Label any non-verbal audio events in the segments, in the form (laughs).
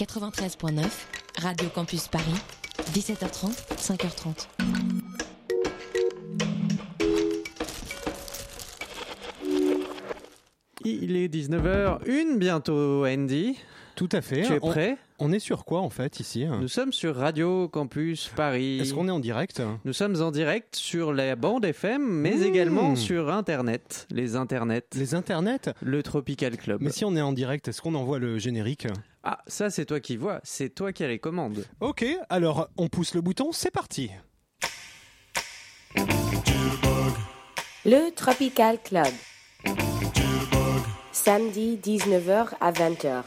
93.9, Radio Campus Paris, 17h30, 5h30. Il est 19h01 bientôt, Andy. Tout à fait. Tu es On- prêt? On, est sur quoi en fait ici? Nous sommes sur Radio Campus Paris. Est-ce qu'on est en direct? Nous sommes en direct sur la bande FM, mais Mmh. également sur Internet, les internets, Les internets? Le Tropical Club. Mais si on est en direct, est-ce qu'on envoie le générique? Ah, ça c'est toi qui vois, c'est toi qui as les commandes. Ok, alors on pousse le bouton, c'est parti. Le Tropical Club. Samedi 19h à 20h.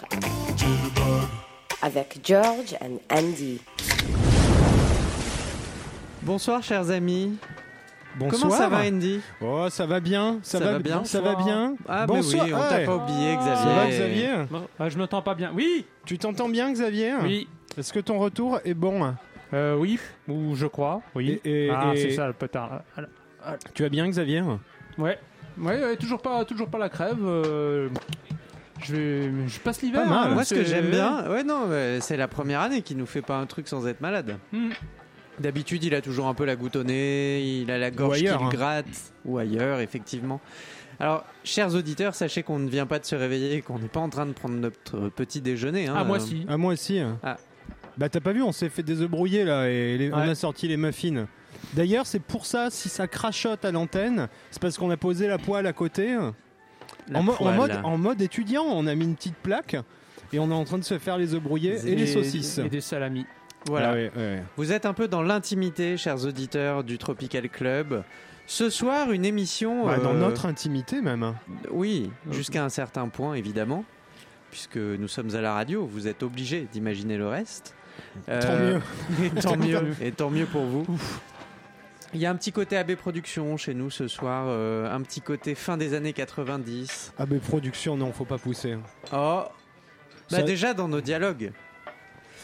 Avec George and Andy. Bonsoir chers amis. Bonsoir. Comment ça va Andy? Oh, ça va bien, ça, Ça va bien ça va bien. Ah mais Bonsoir. oui, on t'a Ouais. pas oublié Xavier. Ça va Xavier? Bon, ah, je m'entends pas bien. Oui, Tu t'entends bien Xavier? Oui, Est-ce que ton retour est bon? Euh, oui, ou je crois, oui. Et- et- ah, et- c'est ça le pétard. Ah, Tu vas bien Xavier? Ouais, ouais, ouais, toujours pas, toujours pas la crève. euh, je vais, je passe l'hiver. Hein, Moi ce que j'aime bien, ouais non, c'est la première année qui nous fait pas un truc sans être malade. Hmm. D'habitude, il a toujours un peu la goutte au nez, il a la gorge ailleurs, qui hein. le gratte, ou ailleurs, effectivement. Alors, chers auditeurs, sachez qu'on ne vient pas de se réveiller, qu'on n'est pas en train de prendre notre petit déjeuner. hein. Ah moi Euh, si. Ah moi aussi. Ah. Bah t'as pas vu, on s'est fait des œufs brouillés là et les- on a sorti les muffins. D'ailleurs, c'est pour ça si ça crachote à l'antenne, c'est parce qu'on a posé la poêle à côté. En, mo- en poêle. mode, en mode étudiant, on a mis une petite plaque et on est en train de se faire les œufs brouillés et, les saucisses. Et des salamis. Voilà. Ah. Vous êtes un peu dans l'intimité, chers auditeurs du Tropical Club. Ce soir, une émission. Bah, dans euh, notre intimité même. Oui, jusqu'à un certain point, évidemment, puisque nous sommes à la radio, vous êtes obligés d'imaginer le reste. Tant Euh, mieux. (laughs) Et tant mieux, et tant mieux pour vous. Il y a un petit côté AB Productions chez nous ce soir, euh, un petit côté fin des années 90. Ah mais production, non, faut pas pousser. Oh, bah Ça- déjà dans nos dialogues,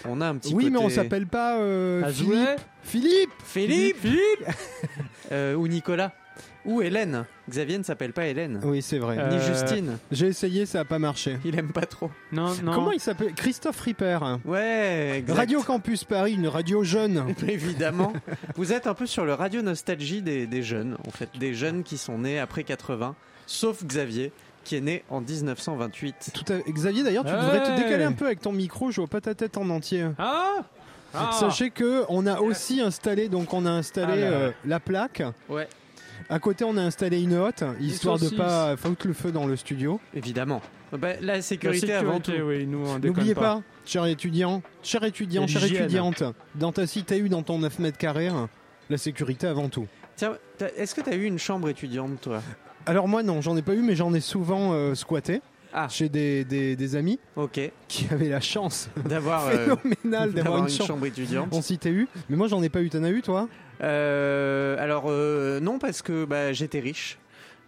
on a un petit Oui, côté. mais on s'appelle pas euh, Azoulay Philippe. Philippe Philippe, (laughs) Euh, ou Nicolas, ou Hélène. Xavier ne s'appelle pas Hélène, Oui, c'est vrai. Euh, ni Justine. J'ai essayé, ça a pas marché. Il aime pas trop. Non, (laughs) non. Comment il s'appelle? Christophe Ripper. Ouais, exact. Radio Campus Paris, une radio jeune. (laughs) Évidemment. Vous êtes un peu sur le radio nostalgie des, des jeunes, en fait, des jeunes qui sont nés après 80, sauf Xavier, qui est né en 1928. Tout à- Xavier, d'ailleurs, tu devrais te décaler un peu avec ton micro. Je vois pas ta tête en entier. Ah, ah. Sachez que on a aussi installé, donc on a installé Ah là là. euh, la plaque. Ouais, À côté, on a installé une hotte, histoire de pas foutre le feu dans le studio. évidemment. Bah, la La sécurité, avant tout. oui, N'oubliez pas, cher étudiant, cher étudiant, Et chère l'hygiène. étudiante, dans ta cité ou dans ton 9 mètres carrés, la sécurité avant tout. Tiens, est-ce que tu as eu une chambre étudiante, toi? Alors moi non, j'en ai pas eu, mais j'en ai souvent euh, squatté Ah. chez des, des- des amis Ok. qui avaient la chance D'avoir euh, d'avoir d'avoir une, chambre étudiante. en cité U. Mais moi j'en ai pas eu, t'en as eu toi? Alors, euh, non, parce que bah, j'étais riche.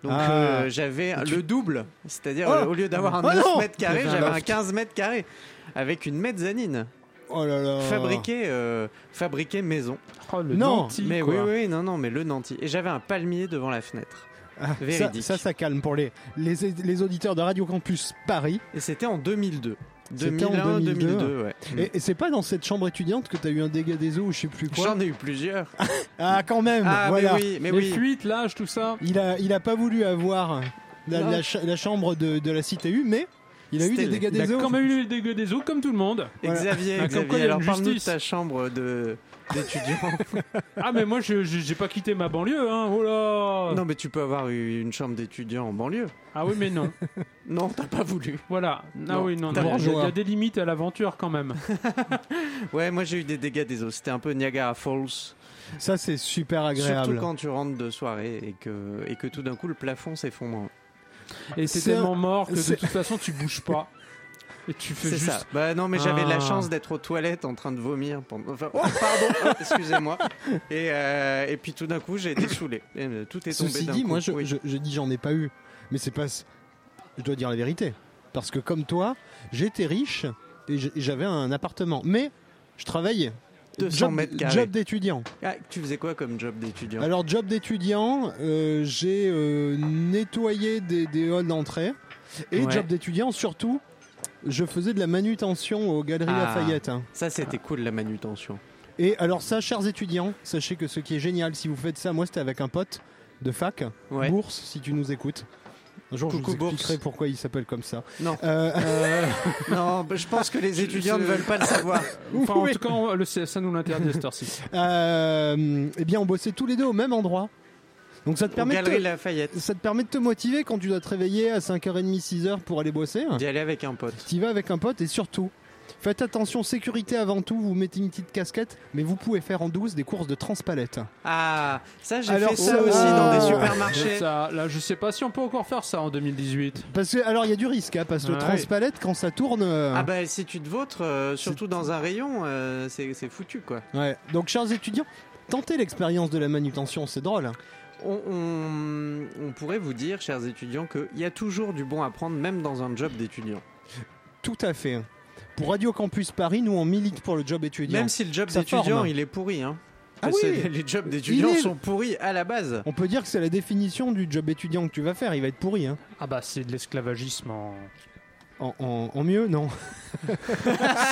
Donc Ah. euh, j'avais Tu- le double, c'est-à-dire Oh. euh, au lieu d'avoir un Oh 9 non mètres carrés, j'avais un loft. 15 mètres carrés avec une mezzanine Oh là là fabriquée, euh, fabriquée maison. Oh, le Non, Nanti, Mais quoi. oui, oui, non, non, mais le nanti. Et j'avais un palmier devant la fenêtre. Ah, ça, ça, ça calme pour les, les, les auditeurs de Radio Campus Paris. Et c'était en 2002. C'était en 2001, 2002. 2002, ouais. Et, et c'est pas dans cette chambre étudiante que t'as eu un dégât des eaux ou je sais plus quoi J'en ai eu plusieurs. (laughs) Ah quand même Ah, voilà. mais oui, mais Les oui. fuites, l'âge, tout ça. Il a, il a pas voulu avoir la, chambre de, de la cité U, mais il a eu C'était des dégâts Il a des eaux. quand même eu les dégâts des eaux, comme tout le monde. Voilà. Xavier, Ah, comme Xavier, quoi, il y a alors une parle-nous de justice. ta chambre de d'étudiant. (laughs) Ah, mais moi, je j'ai pas quitté ma banlieue, hein. Oh là non, mais tu peux avoir eu une chambre d'étudiant en banlieue. Ah oui, mais non. (laughs) Non, t'as pas voulu. Voilà. Ah Non, oui, non, t'as non. Il y a- des limites à l'aventure quand même. (laughs) Ouais, moi j'ai eu des dégâts des eaux. C'était un peu Niagara Falls. Ça c'est super agréable. Surtout quand tu rentres de soirée et que, et que tout d'un coup le plafond s'effondre. Et c'est tellement un- mort que de toute façon, tu bouges pas. Et tu fais juste. ça. Bah non, mais j'avais la Ah. chance d'être aux toilettes en train de vomir. Pendant... Enfin, oh, pardon, (laughs) oh, excusez-moi. Et, euh, et puis tout d'un coup, j'ai été saoulé. Et, euh, tout est tombé Ceci d'un dit, coup. moi je, Oui. je, je dis j'en ai pas eu, mais c'est pas. Je dois dire la vérité, parce que comme toi, j'étais riche et j'avais un appartement, mais je travaillais. 200 job, mètres carrés. job d'étudiant. Ah, tu faisais quoi comme job d'étudiant? Alors job d'étudiant, euh, j'ai euh, nettoyé des, des halls d'entrée et Ouais. job d'étudiant surtout je faisais de la manutention aux Galeries Ah. Lafayette. hein. Ça, c'était cool la manutention. Et alors ça, chers étudiants, sachez que ce qui est génial, si vous faites ça, moi c'était avec un pote de fac, Ouais. Bourse, si tu nous écoutes. Un jour, Coucou, je vous expliquerai Bourse. pourquoi il s'appelle comme ça. Non. Euh, (laughs) non, bah, je pense que les étudiants ne je- veulent pas le savoir. (laughs) Enfin, en Oui. tout cas, on- le CSA nous l'interdit à cette heure-ci. euh, eh bien, on bossait tous les deux au même endroit. Donc ça te permet de te, Lafayette. ça te permet de te motiver quand tu dois te réveiller à 5h30, 6h pour aller bosser. D'y aller avec un pote. Tu vas avec un pote et surtout, faites attention, sécurité avant tout, vous mettez une petite casquette, mais vous pouvez faire en douce des courses de transpalette. Ah, ça, j'ai fait ça ça- aussi Ah. dans des supermarchés. ça, là, je sais pas si on peut encore faire ça en 2018. Parce que, alors il y a du risque, hein, parce que le Ouais. transpalette, quand ça tourne... euh, Ah bah si tu te vautres, euh, surtout dans un rayon, euh, c'est c'est foutu quoi. Ouais. Donc, chers étudiants, tentez l'expérience de la manutention, c'est drôle. On, on- on pourrait vous dire, chers étudiants, qu'il y a toujours du bon à prendre, même dans un job d'étudiant. Tout à fait. Pour Radio Campus Paris, nous on milite pour le job étudiant. Même si le job d'étudiant, il est pourri. Hein. Ah Parce que oui. les jobs d'étudiants est- sont pourris à la base. On peut dire que c'est la définition du job étudiant que tu vas faire, il va être pourri. Hein. Ah bah c'est de l'esclavagisme en... En, en- en mieux, non (laughs)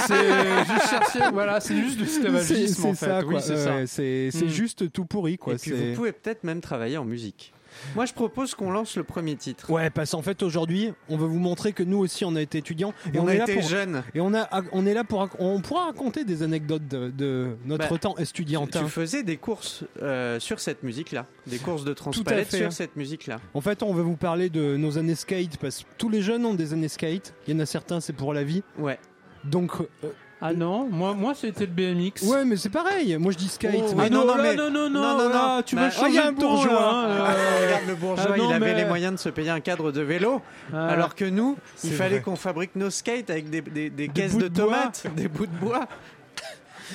C'est juste chercher, voilà, c'est juste de C'est l'esclavagisme en c'est fait. ça, oui, c'est Mm. juste tout pourri, quoi. Et puis vous pouvez peut-être même travailler en musique. Moi, je propose qu'on lance le premier titre. Ouais, parce qu'en fait aujourd'hui, on veut vous montrer que nous aussi on a été étudiants et on, on, a est là été pour jeunes. et on a on est là pour on pourra raconter des anecdotes de, de notre Bah, temps estudiantin. Tu faisais des courses euh, sur cette musique-là, des courses de transpalette sur cette musique-là. En fait, on veut vous parler de nos années skate parce que tous les jeunes ont des années skate. Il y en a certains c'est pour la vie. Ouais. Donc euh, Ah non, moi, moi c'était le BMX. ouais, mais c'est pareil. Moi je dis skate. Oh, mais Ah non, non, non, mais- non, non, non, non, non, là, non. tu Bah, vas oh, changer il y a un ton, bourgeois. là, hein, Ah, euh, regarde le bourgeois, Ah non, il avait mais- les moyens de se payer un cadre de vélo, ah. alors que nous, il fallait vrai. qu'on fabrique nos skates avec des, des- des caisses de, tomates, des bouts de bois. (laughs)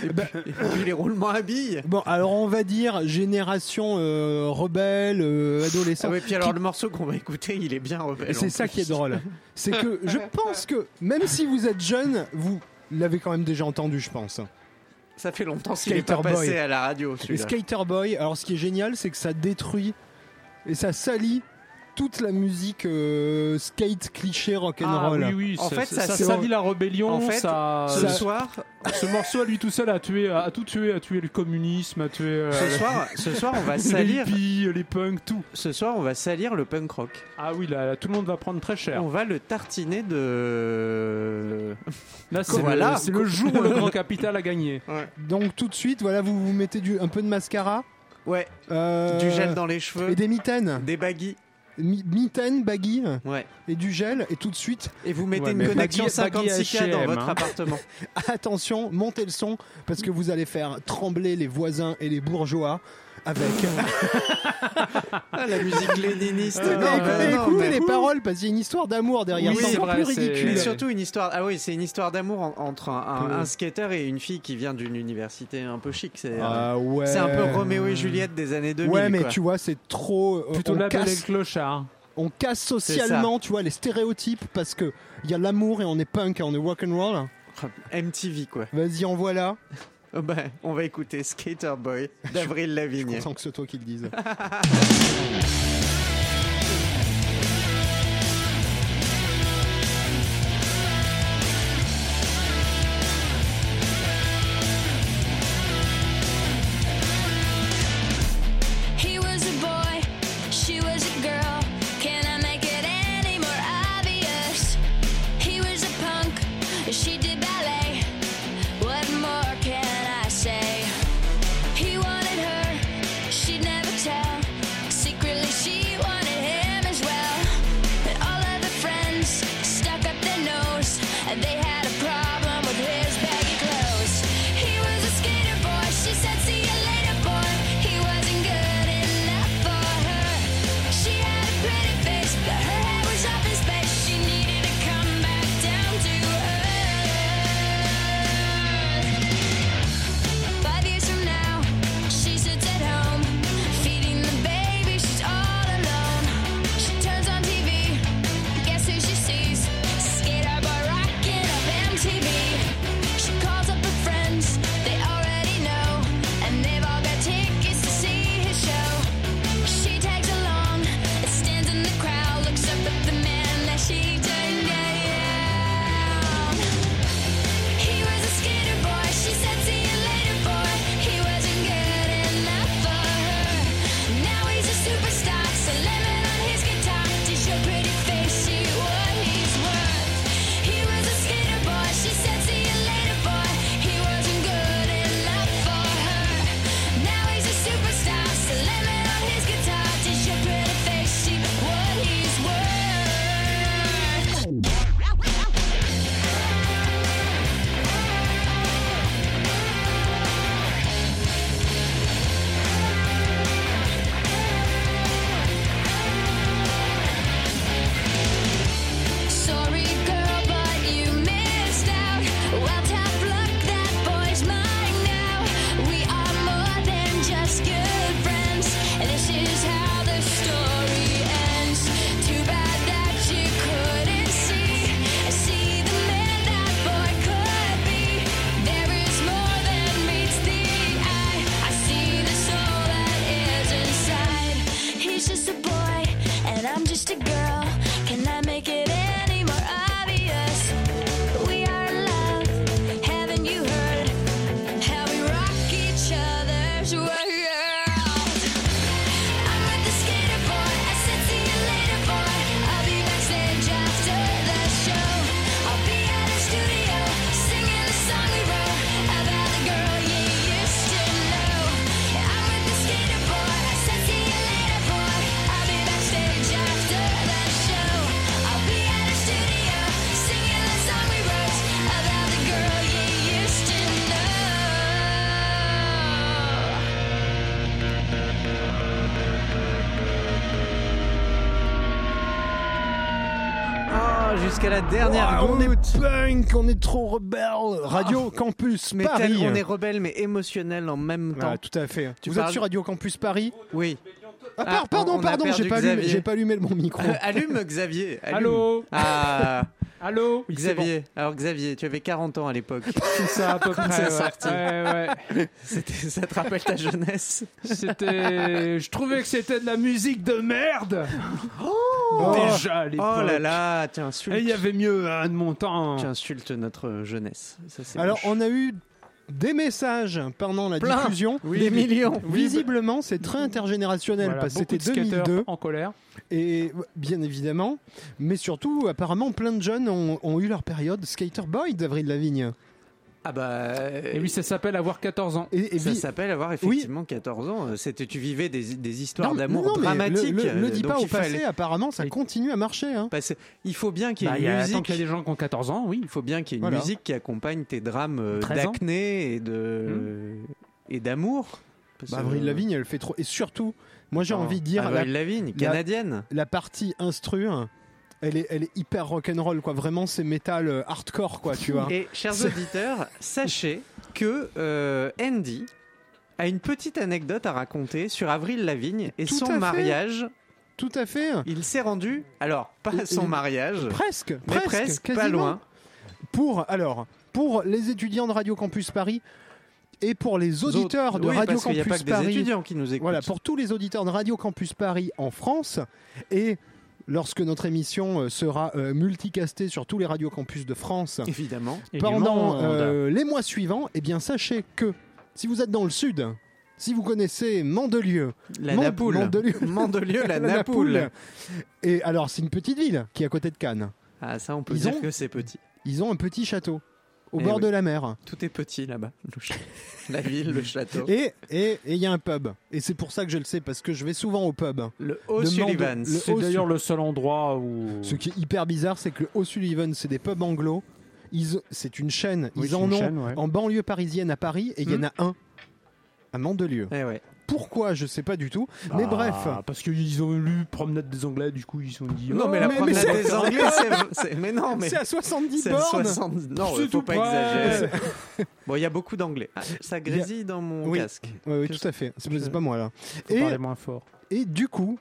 Et puis, et puis les roulements à billes. Bon, alors on va dire génération euh, rebelle, euh, adolescent. Ah ouais, puis alors Qui- le morceau qu'on va écouter, il est bien rebelle. Et c'est ça plus. qui est drôle. C'est que je (laughs) pense que même si vous êtes jeune, vous l'avez quand même déjà entendu, je pense. Ça fait longtemps qu'il est pas Skater Boy. passé à la radio. Et. Skater Boy, alors ce qui est génial, c'est que ça détruit et ça salit toute la musique euh, skate cliché Ah rock'n'roll. oui, oui, En ça, fait, ça, ça- ça c'est- salit la rébellion. En fait, ça, Ce ça- soir, ce morceau à lui tout seul a tué, a tout tué, a tué le communisme, a tué euh, ce soir, ce soir, on va les salir. hippies, les punks, tout. Ce soir, on va salir le punk rock. Ah oui, là, là, tout le monde va prendre très cher. On va le tartiner de. Là, c'est Voilà. le, jour où le grand capital a gagné. (laughs) Donc tout de suite, voilà, vous vous mettez du, un peu de mascara, Ouais, euh, du gel dans les cheveux, et des mitaines, des baggy. Mi- mitaines, baggy Ouais. et du gel et tout de suite, Et vous mettez Ouais, une connexion baggy- baggy 56K dans votre hein. appartement. (laughs) attention, montez le son parce que vous allez faire trembler les voisins et les bourgeois avec. (laughs) Ah, la musique léniniste. Mais non, écoutez, mais non, écoutez mais- les paroles parce qu'il y a une histoire d'amour derrière. Oui, c'est plus c'est- ridicule. Mais surtout une histoire. Ah oui, c'est une histoire d'amour en- entre un, un- skater et une fille qui vient d'une université un peu chic. C'est euh, Ah ouais. c'est un peu Roméo et Juliette des années 2000. Ouais, mais quoi. tu vois, c'est trop. euh, Plutôt on, la belle et le casse, clochard. on casse socialement, tu vois, les stéréotypes parce que il y a l'amour et on est punk et on est rock'n'roll. MTV quoi. Vas-y, envoie là. Oh, (laughs) bah, on va écouter Skater Boy d'Avril Je suis Lavigne. content que c'est toi qui le dise. (laughs) just to go. Dernière Ah, on est punk, on est trop rebelle. Radio Campus Mais Paris. tel- on est rebelle mais émotionnel en même temps. Ah, tout à fait. Tu Vous êtes sur Radio Campus Paris? Oui. Ah, Ah, par- Pardon, on a pardon, perdu j'ai pas, allumé, Xavier. j'ai pas allumé mon micro. (laughs) Allume Xavier. allume. Allô Ah, (laughs) Allô Oui, c'est Xavier. Alors Xavier, tu avais 40 ans à l'époque. bon. (laughs) C'est ça à peu près. c'est ouais. sorti. Ouais, ouais. C'était- ça te rappelle ta jeunesse? C'était. Je trouvais que c'était de la musique de merde. Déjà à l'époque. Oh là là, tu Et insultes, il y avait mieux hein, de mon temps. tu insultes notre jeunesse. Ça, c'est Alors, moche. on a eu des messages pendant la Plein. diffusion. des millions. Visiblement, c'est très intergénérationnel Voilà, parce que c'était de skateurs 2002 en colère. et bien évidemment, mais surtout apparemment plein de jeunes ont, ont eu leur période skater boy d'Avril Lavigne. Ah bah. Et oui, ça s'appelle avoir 14 ans. Et, et Ça s'appelle avoir effectivement 14 ans. C'était, tu vivais des, des histoires d'amour dramatiques. Le, le- le dis pas au passé, fallait apparemment ça Et- continue à marcher. Hein. passer- Il faut bien qu'il y ait Bah, y une a, musique. tant qu'il y a des gens qui ont 14 ans, oui. Il faut bien qu'il y ait une Voilà. musique qui accompagne tes drames euh, 13 ans. d'acné et de et d'amour. Parce Bah, que- Avril Lavigne, elle fait trop. Et surtout, moi j'ai Oh, envie de dire la, Avril Lavigne, canadienne. la partie instru, hein, elle est, elle est hyper rock'n'roll quoi. Vraiment, c'est métal euh, hardcore quoi, tu vois. Et chers auditeurs, sachez que euh, Andy a une petite anecdote à raconter sur Avril Lavigne et Tout son mariage. Tout à fait. Il s'est rendu, alors pas à son mariage, Presque, mais presque, presque, pas quasiment. loin. Pour alors, pour les étudiants de Radio Campus Paris et pour les auditeurs de Oui, Radio parce qu'il y a pas Campus que des Paris. étudiants qui nous écoutent. Voilà, pour tous les auditeurs de Radio Campus Paris en France et lorsque notre émission euh, sera euh, multicastée sur tous les Radio Campus de France Évidemment. Pendant euh, les mois suivants, eh bien sachez que si vous êtes dans le sud, si vous connaissez Mandelieu, La Mand- Napoule. Mandelieu. (laughs) Mandelieu, la, (laughs) Napoule. et alors c'est une petite ville qui est à côté de Cannes. Ah, ça, on peut Ils dire ont- que c'est petit. Ils ont un petit château au Eh bord oui. de la mer. Tout est petit là-bas. (laughs) La ville, le château. Et et et il y a un pub. Et c'est pour ça que je le sais parce que je vais souvent au pub. Le O'Sullivan. C'est d'ailleurs le seul endroit où. Ce qui est hyper bizarre, c'est que le O'Sullivan, c'est des pubs anglo. Ils- C'est une chaîne. Oui, Ils en une ont chaîne, ouais. en banlieue parisienne à Paris et il y en Hmm. a un à Mandelieu. Eh ouais. Pourquoi Je sais pas du tout. Mais Ah, bref. Parce qu'ils ont lu Promenade des Anglais, du coup ils se sont dit. Non, oh, mais la mais- promenade mais des Anglais, c'est- (laughs) c'est. Mais non, mais. C'est à 70 C'est à bornes. 70. Non, faut tout pas près. exagérer. (laughs) Bon, il y a beaucoup d'anglais. Ah, ça grésille dans mon Oui. casque. Oui, oui, tout à fait. C'est c'est pas moi là. Faut Et, moins fort. et du coup,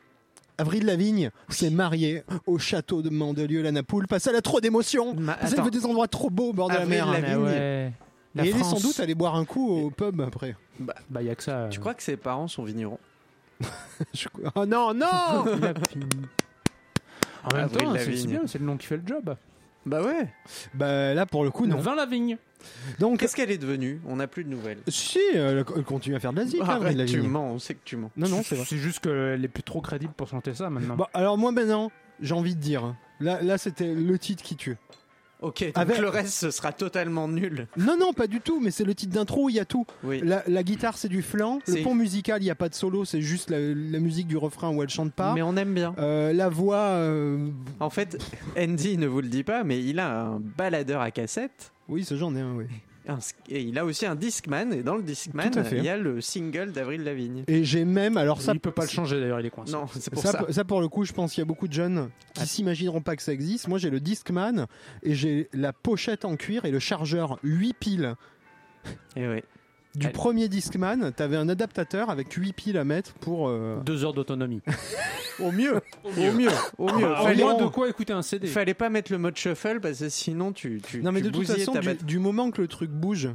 Avril Lavigne s'est mariée au château de Mandelieu-la-Napoule parce qu'elle a trop d'émotions. Ma- Parce qu'elle attends. veut des endroits trop beaux au bord de la Avril mer. Lavigne. Ah ouais. La Et elle est sans France. doute allée boire un coup au pub après. Bah, y a que ça. Tu crois que ses parents sont vignerons? (laughs) Je- Oh non, non (laughs) Il a. (laughs) En même Avril temps, c'est bien, c'est le nom qui fait le job. Bah ouais. Bah là pour le coup non. Vin la vigne. Donc Qu'est-ce qu'elle est devenue? On n'a plus de nouvelles. si elle continue à faire de la zik, hein, Avril Arrête, tu mens, on sait que tu mens. Non non, c'est vrai. C'est juste qu'elle est plus trop crédible pour chanter ça maintenant. Alors moi maintenant, j'ai envie de dire là là c'était le titre qui tue. Ok, donc Avec- le reste, ce sera totalement nul. Non non, pas du tout, mais c'est le titre d'intro, il y a tout. Oui. La, la guitare c'est du flanc, le pont musical, il y a pas de solo, c'est juste la, la musique du refrain où elle chante pas. Mais on aime bien. Euh, la voix euh, En fait, Andy ne vous le dit pas, mais il a un baladeur à cassette. oui, ça j'en ai un oui. Un Et il a aussi un Discman. Et dans le Discman, il y a le single d'Avril Lavigne. Et j'ai même alors ça il peut pas le changer d'ailleurs, il est coincé. Non, c'est pour ça, ça. ça, pour le coup, je pense qu'il y a beaucoup de jeunes qui Ah. s'imagineront pas que ça existe. Moi, j'ai le Discman et j'ai la pochette en cuir et le chargeur 8 piles Et ouais. Du Elle- premier Discman. T'avais un adaptateur avec 8 piles à mettre pour. euh, Deux heures d'autonomie. (laughs) Au mieux. Au mieux. Au mieux. Ah, Fallait, moins de quoi écouter un CD. fallait pas mettre le mode shuffle parce que sinon tu. tu Non, mais tu de toute façon, du, moment que le truc bouge,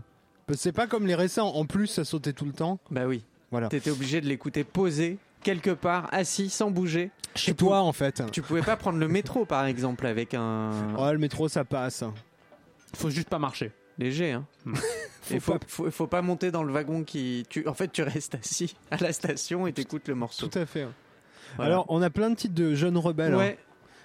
c'est pas comme les récents. En plus, ça sautait tout le temps. Bah oui. Voilà. T'étais obligé de l'écouter posé quelque part, assis, sans bouger. Chez toi, en fait. Tu pouvais pas prendre le métro par exemple avec un Oh, le métro, ça passe. Faut juste pas marcher. Léger. Hein. (laughs) Et faut, faut, faut pas monter dans le wagon qui. Tu, en fait, tu restes assis à la station et t'écoutes le morceau. Tout à fait. Voilà. Alors, on a plein de titres de jeunes rebelles. hein.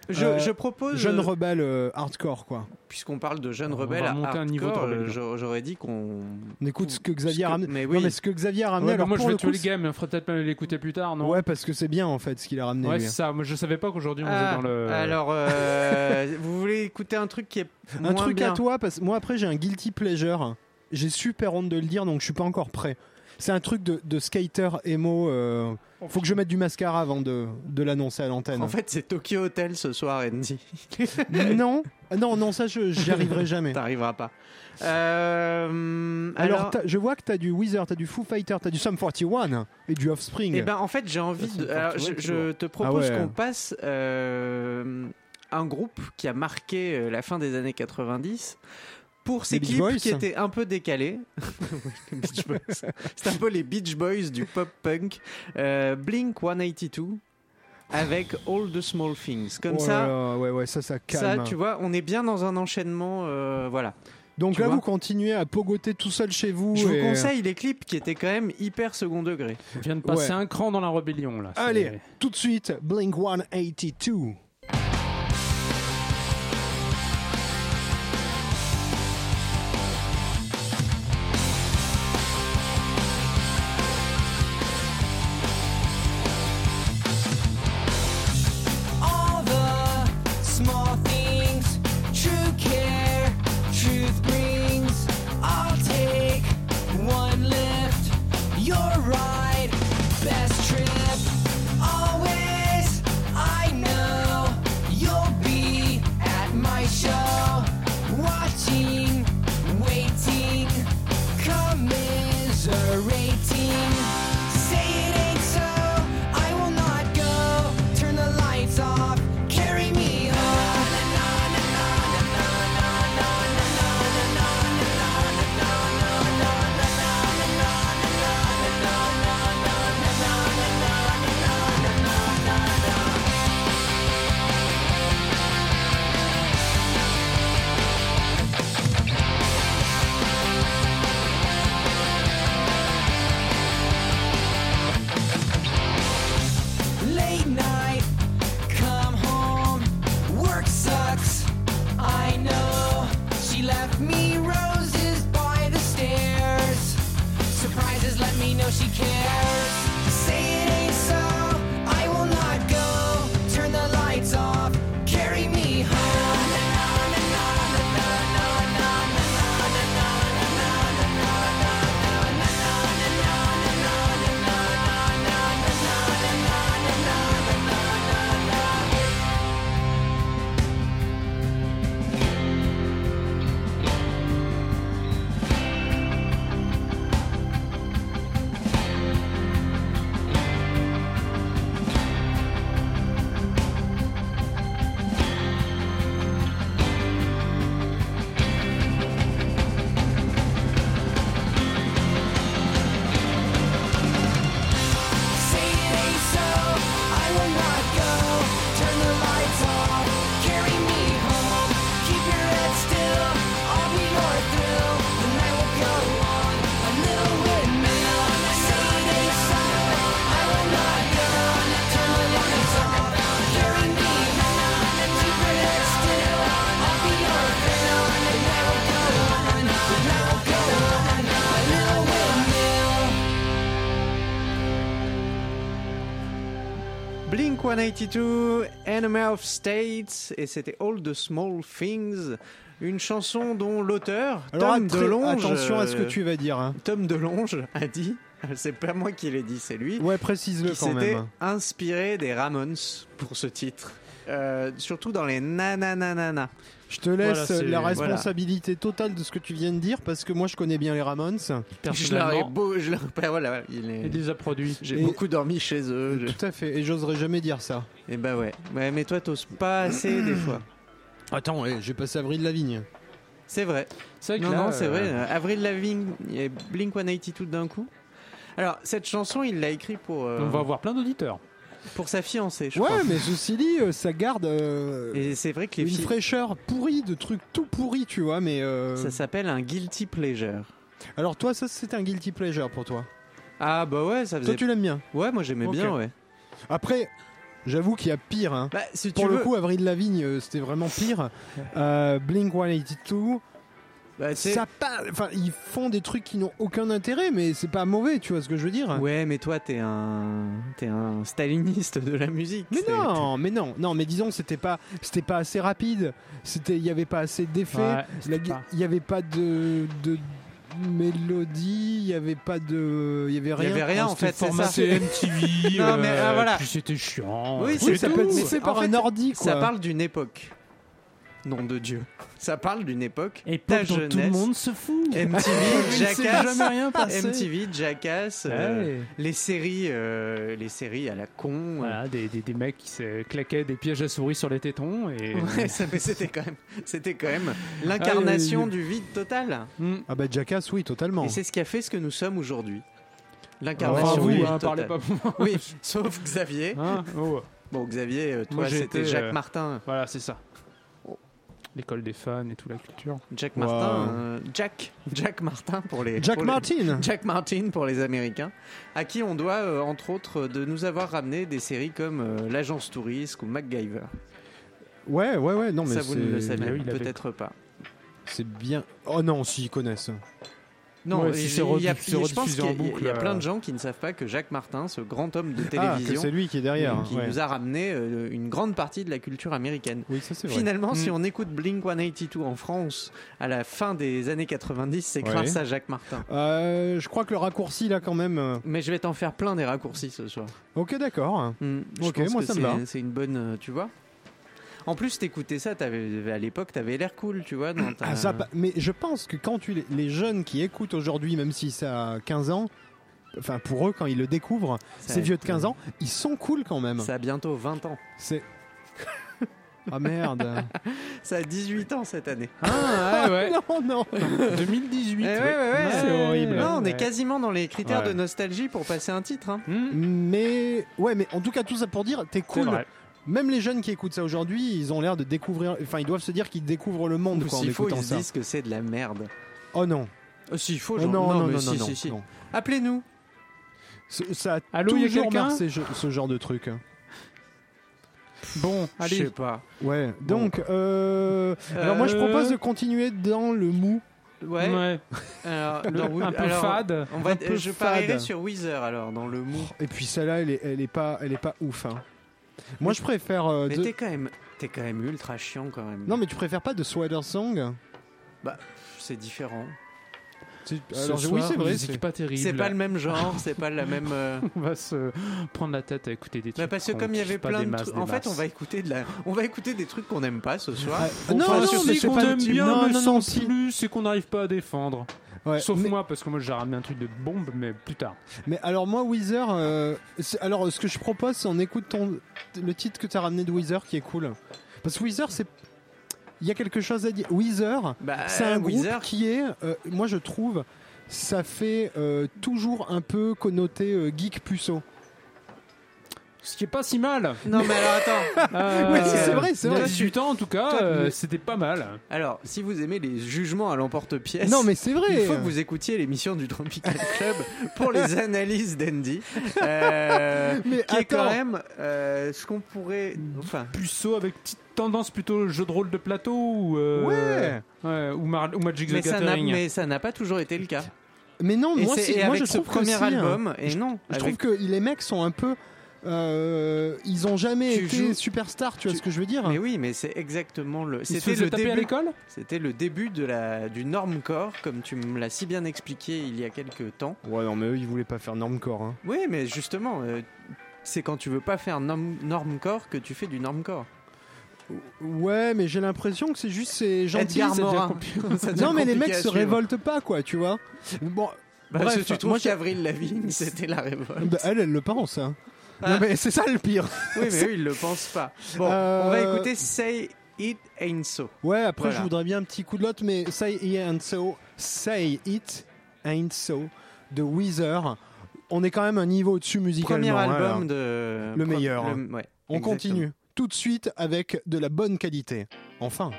Je, Euh, je propose. Jeunes euh, rebelles euh, hardcore, quoi. Puisqu'on parle de niveau de hardcore, j'aurais- dit qu'on. On écoute ce que Xavier Ce a ramené. mais Non, oui. mais ce que Xavier a ramené, Ouais, alors moi je vais le tuer le game, il faudrait peut-être pas l'écouter plus tard, non? Ouais, parce que c'est bien en fait ce qu'il a ramené. Ouais, c'est ça. Moi je savais pas qu'aujourd'hui on Ah, faisait dans le. Alors, euh, vous voulez écouter un truc qui est Un truc bien à toi, parce que moi après j'ai un guilty pleasure. J'ai super honte de le dire, donc je suis pas encore prêt. C'est un truc de, de skater emo. euh, faut que je mette du mascara avant de, de l'annoncer à l'antenne. En fait, c'est Tokyo Hotel ce soir, Andy. (laughs) non, Ah non, non, ça, je j'y arriverai jamais. T'arriveras pas. Euh, Alors, je vois que t'as du Weezer, t'as du Foo Fighter, t'as du Sum 41 et du Offspring. eh ben, en fait, j'ai envie Ça, de. alors, je, te propose Ah ouais. qu'on passe euh, un groupe qui a marqué euh, la fin des années 90 pour Beach clips Boys qui étaient un peu décalés. (laughs) C'est un peu les Beach Boys du pop punk. Euh, Blink 182 avec All the Small Things. Comme Oh ça. là ouais, ouais, ça, ça Ça, calme. tu vois, on est bien dans un enchaînement, euh, voilà. Donc tu là, vous continuez à pogoter tout seul chez vous. Je vous et- conseille les clips qui étaient quand même hyper second degré. On vient de passer Ouais. un cran dans la rébellion là. Allez, tout de suite, Blink 182. 182, Enemy of States, et c'était All the Small Things, une chanson dont l'auteur, Tom DeLonge, attention à ce que tu vas dire. hein. Tom DeLonge a dit, (laughs) c'est pas moi qui l'ai dit, c'est lui, Ouais, précise-le quand s'était même. inspiré des Ramones pour ce titre. Euh, surtout dans les nananana. Je te laisse Voilà, la voilà. responsabilité totale de ce que tu viens de dire parce que moi je connais bien les Ramones. Je beau, je ben voilà, il est- il les a produits. j'ai beaucoup dormi chez eux. je- Tout à fait, et j'oserais jamais dire ça. Et bah ouais. ouais, mais toi t'oses pas assez des fois. Attends, eh, j'ai passé Avril Lavigne. C'est vrai. C'est vrai que Non, là, non, c'est euh, vrai. euh, Avril Lavigne et Blink 182 d'un coup. Alors, cette chanson, il l'a écrit pour, euh, On va avoir plein d'auditeurs. Pour sa fiancée, je Ouais, mais ceci dit, euh, ça garde euh, Et c'est vrai que les une filles. fraîcheur pourrie de trucs tout pourris, tu vois. Mais euh, Ça s'appelle un guilty pleasure. alors toi, ça c'est un guilty pleasure pour toi. Ah bah ouais, ça faisait. Toi, tu l'aimes bien. Ouais, moi j'aimais Ok. bien, ouais. Après, j'avoue qu'il y a pire. Hein. Bah, si Pour tu le veux, coup, Avril Lavigne, euh, c'était vraiment pire. (laughs) Euh, Blink 182, bah, ça pas. Enfin, ils font des trucs qui n'ont aucun intérêt, mais c'est pas mauvais, tu vois ce que je veux dire Ouais, mais toi, t'es un, t'es un staliniste de la musique. Mais non, mais non, non, mais disons c'était pas, c'était pas assez rapide. C'était, il y avait pas assez d'effets. Ouais, c'était Il y avait pas de, de mélodie, il y avait pas de, il y avait Il rien. y avait rien en C'était fait, c'est ça. formaté MTV. Non, mais, euh, voilà. puis c'était chiant. Oui, euh, c'est Oui, ça peut être Mais fait c'est- par en un ordi, quoi. Ça parle d'une époque. Nom de Dieu. Ça parle d'une époque. Époque ta dont jeunesse. tout le monde se fout. MTV, (laughs) Jackass, jamais rien (laughs) passé. MTV, Jackass, euh, Ouais. les séries, euh, les séries à la con. Voilà, des, des, des mecs qui se claquaient des pièges à souris sur les tétons et Ouais, ça, mais c'était quand même, c'était quand même l'incarnation Ah, du vide total. Hmm. Ah bah Jackass, oui, totalement. Et c'est ce qui a fait ce que nous sommes aujourd'hui. L'incarnation vous, du vide hein, total. parlez pas pour moi. Oui, sauf Xavier. Hein Oh, Bon, Xavier, euh, toi, c'était Jacques euh, Martin. Voilà, c'est ça. L'école des fans et toute la culture. Jack Wow. Martin, euh, Jack, (laughs) Jack Martin pour les. Jack pour les- Martin (laughs) Jack Martin pour les Américains, à qui on doit, euh, entre autres, de nous avoir ramené des séries comme euh, L'Agence Touriste ou MacGyver. Ouais, ouais, ouais, non mais Ça, vous ne le c'est savez oui, avait- peut-être pas. c'est bien. Oh non, si, ils connaissent. Non, Ouais, si c'est je pense qu'il y a- y plein euh. de gens qui ne savent pas que Jacques Martin, ce grand homme de Ah, télévision, c'est lui qui est derrière. qui ouais. nous a ramené euh, une grande partie de la culture américaine. Oui, ça c'est vrai. Finalement, si Mm. on écoute Blink 182 en France à la fin des années 90, c'est Ouais. grâce à Jacques Martin. Euh, je crois que le raccourci là quand même. euh, Mais je vais t'en faire plein des raccourcis ce soir. Ok, d'accord. Mm, Ok, moi, ça me va. C'est une bonne, euh, tu vois. En plus, t'écoutais ça, t'avais, à l'époque, t'avais l'air cool, tu vois. Dans ta... Ah, ça, pa- mais je pense que quand tu les, les jeunes qui écoutent aujourd'hui, même si ça a 15 ans, enfin pour eux quand ils le découvrent, Ça- ces vieux de 15 ans, ils sont cool quand même. Ça a bientôt 20 ans. C'est (laughs) ah merde. Ça a 18 ans cette année. Ah, ouais, ouais. (laughs) non non. (laughs) 2018. Eh ouais, ouais, ouais. C'est horrible. Non, on est quasiment dans les critères Ouais. de nostalgie pour passer un titre. hein. Hmm, Mais ouais, mais en tout cas tout ça pour dire, t'es cool. Même les jeunes qui écoutent ça aujourd'hui, ils ont l'air de découvrir. Enfin, ils doivent se dire qu'ils découvrent le monde quoi, en s'il faut, écoutant ils se ça. disent que c'est de la merde. Oh non. Oh, s'il faut, Oh genre, non, non, mais non, si, non, si, non, si. non. Appelez-nous. Ce- Ça a Allô, y a toujours quelqu'un marqué ce, ce genre de truc. Bon, Je allez. sais pas. Ouais. Donc, euh, alors moi je Euh, propose de continuer dans le mou. Ouais. Ouais. Alors, Le- dans Wi- un peu alors, fade. On va, Un peu je fade. parierais sur Weezer alors dans le mou. Et puis celle-là, elle est, elle est pas, elle est pas ouf. hein. Moi je préfère. euh, Mais de- t'es quand même, t'es quand même ultra chiant quand même. Non mais tu préfères pas de Sweater Song? C'est différent. C'est- Ce Alors je- soir, oui c'est vrai. c'est- pas terrible. C'est pas le même genre, c'est pas la même. euh, (laughs) On va se prendre la tête à écouter des Bah trucs. parce que qu'on comme il y kiffe avait pas plein des de masses, trucs, des en fait, on masses. va écouter de la, on va écouter des trucs qu'on n'aime pas ce soir. Ah, non, Enfin, non, mais c'est qu'on pas aime le- bien, non, mais non, sans non, si. plus, et qu'on n'arrive pas à défendre. Ouais, Sauf mais, moi, parce que moi j'ai ramené un truc de bombe, mais plus tard. mais alors moi Weezer, euh, c'est- alors ce que je propose, c'est on écoute ton, le titre que tu as ramené de Weezer qui est cool. Parce que Weezer, c'est, il y a quelque chose à dire. Weezer, Bah, c'est un groupe Weezer, qui est, euh, moi je trouve, ça fait euh, toujours un peu connoté euh, geek puceau. Ce qui est pas si mal. Non mais alors attends. (laughs) Euh, (laughs) Oui, c'est vrai, c'est il y a vrai. 18 ans en tout cas, euh, c'était pas mal. Alors, si vous aimez les jugements à l'emporte-pièce, Non mais c'est vrai. il faut que vous écoutiez l'émission du Tropical Club pour les (laughs) analyses d'Andy, euh, Mais qui est quand attends. même euh, ce qu'on pourrait, enfin, Puceau avec petite tendance plutôt jeu de rôle de plateau ou, euh, Ouais. ouais, ou, Mar- ou Magic mais the ça Gathering. mais ça n'a pas toujours été le cas. Mais non, Et, moi, c'est- si- et moi je ce trouve que premier hein. album, et non, Je avec- trouve que les mecs sont un peu. Euh, ils ont jamais Tu été joues- superstars, tu vois tu- ce que je veux dire mais oui, mais c'est exactement le. C'était le taper à début. l'école C'était le début de la du normcore, comme tu me l'as si bien expliqué il y a quelques temps. Ouais, non, mais eux, ils voulaient pas faire normcore. Hein. Oui, mais justement, euh, c'est quand tu veux pas faire norm- normcore que tu fais du normcore. Ouais, mais j'ai l'impression que c'est juste ces gentil. Edgar ça devient Morin. compli- (laughs) Ça devient Non, mais les mecs se révoltent pas, quoi, tu vois. Bon, Bah, Bref, parce que tu trouves qu'Avril Lavigne, (laughs) c'était la révolte. bah, elle, elle le pense. Hein. Non, mais c'est ça le pire. Oui, mais (laughs) eux, ils le pensent pas. Bon, Euh, on va écouter Say It Ain't So. Ouais, après, Voilà. je voudrais bien un petit coup de lotte, mais Say It Ain't So, Say It Ain't So de Weezer. On est quand même un niveau au-dessus musicalement. Premier hein, album de. Le meilleur, hein. ouais, On exactement. continue tout de suite avec de la bonne qualité. Enfin.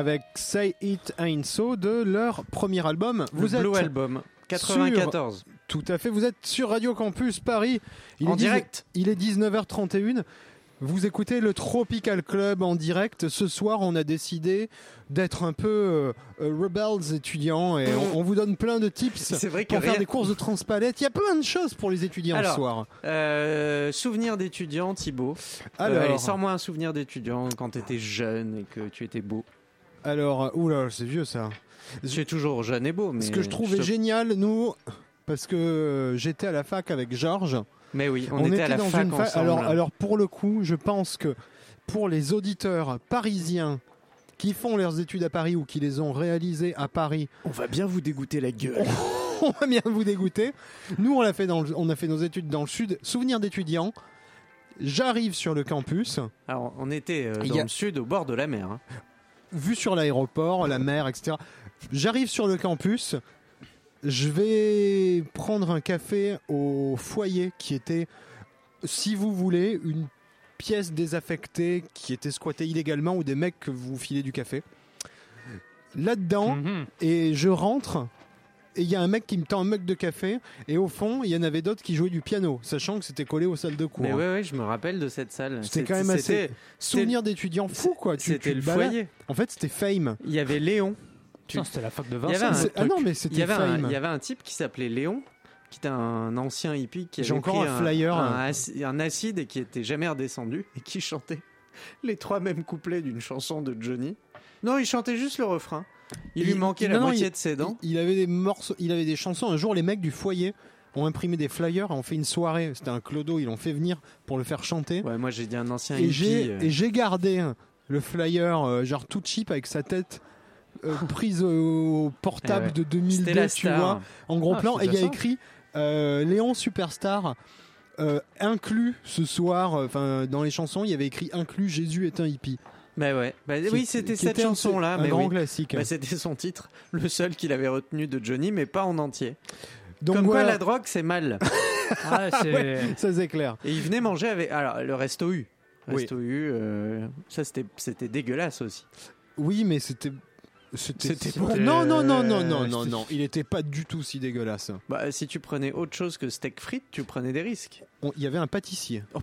Avec Say It Ain't So de leur premier album. Le Vous êtes Blue Album 94 tout à fait, vous êtes sur Radio Campus Paris. Il en est direct. Il est 19h31. Vous écoutez le Tropical Club en direct. Ce soir, on a décidé d'être un peu euh, euh, rebels étudiants et (laughs) on, on vous donne plein de tips C'est vrai que pour faire des courses de transpalette. Il y a plein de choses pour les étudiants Alors, ce soir. Euh, souvenir d'étudiant, Thibaut. Euh, Alors, allez, sors-moi un souvenir d'étudiant quand tu étais jeune et que tu étais beau. Alors, oula, c'est vieux ça. Suis toujours jeune et beau, mais Ce que je trouvais génial, nous, parce que euh, j'étais à la fac avec Georges. Mais oui, on, était, à la dans fac une ensemble. Alors, alors pour le coup, je pense que pour les auditeurs parisiens qui font leurs études à Paris ou qui les ont réalisées à Paris, on va bien vous dégoûter la gueule. (laughs) on va bien vous dégoûter. Nous, on, l'a fait dans le- on a fait nos études dans le sud. Souvenir d'étudiants. J'arrive sur le campus, Alors, on était euh, Il dans y a- le sud, au bord de la mer. hein. Vu sur l'aéroport, la mer, etc. J'arrive sur le campus. Je vais prendre un café au foyer qui était, si vous voulez, une pièce désaffectée qui était squattée illégalement ou des mecs que vous filez du café. Là-dedans, Mhm. et je rentre. Et il y a un mec qui me tend un mug de café, et au fond, il y en avait d'autres qui jouaient du piano, sachant que c'était collé aux salles de cours. Mais ouais, ouais, je me rappelle de cette salle. C'était quand même assez souvenir d'étudiants fou, quoi. Tu- C'était le balades. foyer. En fait, c'était Fame. Il y avait Léon. Tu- C'était la fac de Il y avait Vincent. un- Ah non, mais Il c'était y, avait un, Fame. il y avait un type qui s'appelait Léon, qui était un ancien hippie qui J'ai avait encore pris un flyer. un, un acide et qui était jamais redescendu (laughs) et qui chantait les trois mêmes couplets d'une chanson de Johnny. Non, il chantait juste le refrain. Il, lui manquait il- la non, moitié il- de ses dents. Il, avait des morceaux, il avait des chansons. Un jour, les mecs du foyer ont imprimé des flyers, ont fait une soirée. C'était un clodo, ils l'ont fait venir pour le faire chanter. Ouais, moi j'ai dit un ancien et hippie. j'ai euh, et j'ai gardé hein, le flyer, euh, genre tout cheap avec sa tête. euh, (laughs) prise au portable Eh ouais. de C'était 2002, la tu vois, en gros Ah, plan. Et il y a ça. écrit euh, Léon Superstar, inclus ce soir, enfin dans les chansons, il y avait écrit inclus Jésus est un hippie. Bah ouais. Bah Qui- oui, c'était cette chanson-là. un mais grand oui. classique. Bah, c'était son titre, (laughs) le seul qu'il avait retenu de Johnny, mais pas en entier. Donc Comme quoi la drogue, c'est mal. (laughs) Ah, c'est- ça c'est clair. Et il venait manger avec. Alors, le resto U. Oui. Resto U, euh, ça c'était c'était dégueulasse aussi. Oui, mais c'était. C'était bon. Non, non, non, non, non, non, non. Il était pas du tout si dégueulasse. Bah, si tu prenais autre chose que steak frites, tu prenais des risques. On- Il y avait un pâtissier. Oh.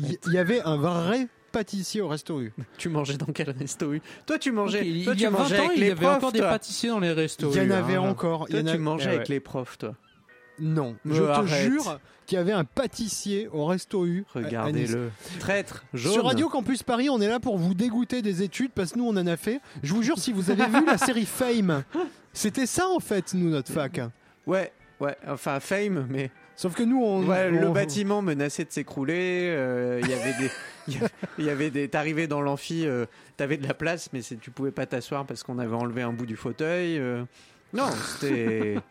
Il il y avait un vrai pâtissier au resto U. (laughs) Tu mangeais dans quel resto U? Toi, tu mangeais. il, toi, il tu y a 20 mangeais ans, avec il y avait profs. encore des pâtissiers dans les restos. Il y en avait hein. encore. Il Toi, y en a- tu mangeais Eh avec ouais. les profs, toi. Non, je te jure qu'il y avait un pâtissier au resto U. Regardez-le. Traître, jaune. Sur Radio Campus Paris, on est là pour vous dégoûter des études parce que nous on en a fait. Je vous jure, si vous avez vu la (laughs) série Fame, c'était ça en fait, nous notre fac. Ouais, ouais. Enfin, fame, mais. Sauf que nous on. Ouais, le bâtiment menaçait de s'écrouler. euh, Il y avait des. (laughs) (laughs) Il y avait- des. T'arrivais dans l'amphi, euh, t'avais de la place, mais tu pouvais pas t'asseoir parce qu'on avait enlevé un bout du fauteuil. euh. Non, c'était. (laughs)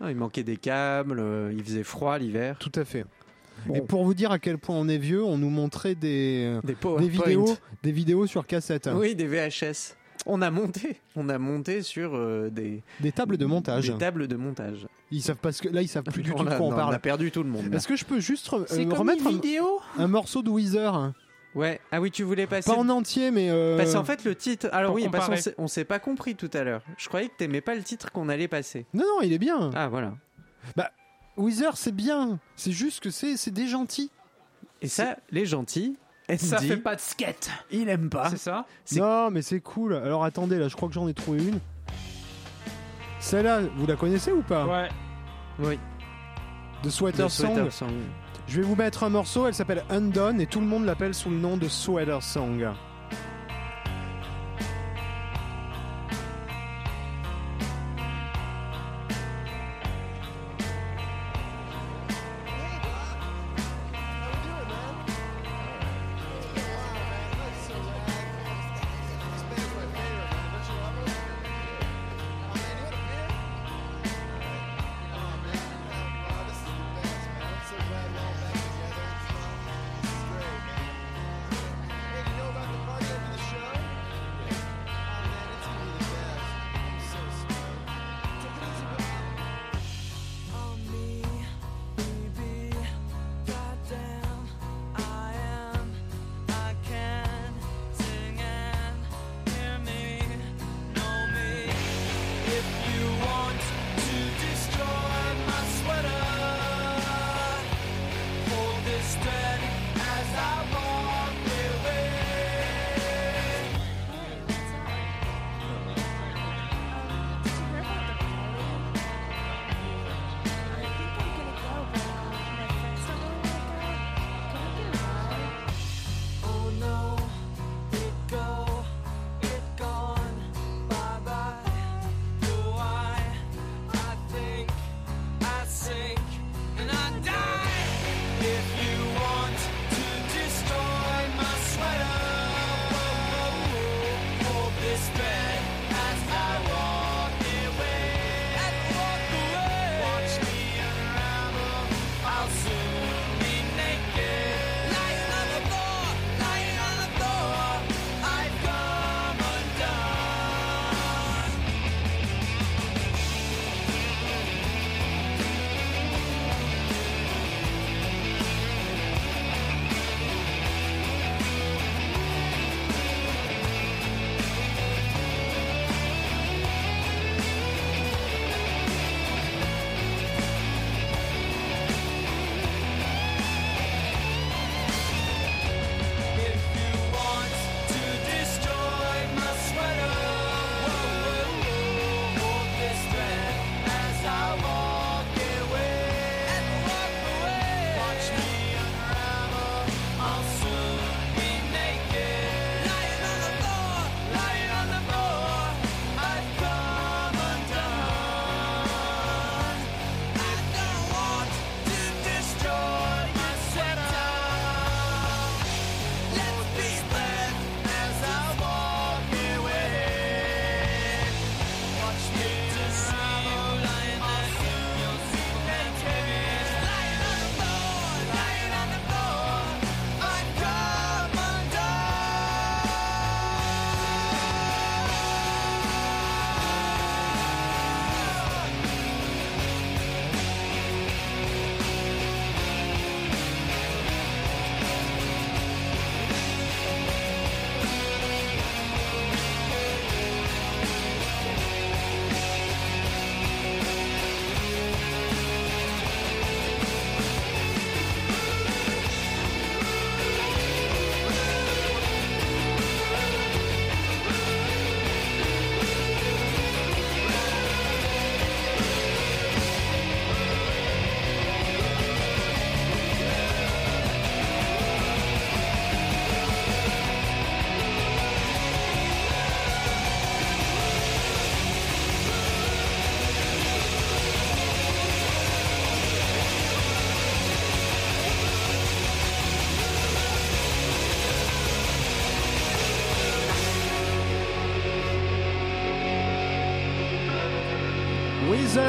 Non, il manquait des câbles, euh, il faisait froid l'hiver. Tout à fait. Et pour vous dire à quel point on est vieux, on nous montrait des, Des vidéos, des vidéos sur cassette, Oui, des VHS. On a monté, on a monté sur euh, des, des tables de montage. des tables de montage. Ils savent parce que là ils savent plus du (laughs) On tout de a- quoi on non, parle. On a perdu tout le monde. là. Est-ce que je peux juste re- C'est euh, comme remettre une un, vidéo? un morceau de Weezer? hein Ouais. Ah oui, tu voulais passer. Pas en entier, mais euh, Parce qu'en fait, le titre. Alors Pour oui, parce qu'on comparer. s'est- on s'est pas compris tout à l'heure. Je croyais que t'aimais pas le titre qu'on allait passer. non, non, il est bien. Ah voilà. Weezer, c'est bien. C'est juste que c'est c'est des gentils. Et ça, les gentils, Ça Andy, fait pas de skate. il aime pas. C'est ça Non, mais c'est cool. Alors attendez, là, je crois que j'en ai trouvé une. Celle-là, vous la connaissez ou pas Ouais. Oui. De Sweater Song. Sweater Song. Je vais vous mettre un morceau, elle s'appelle Undone et tout le monde l'appelle sous le nom de Sweater Song.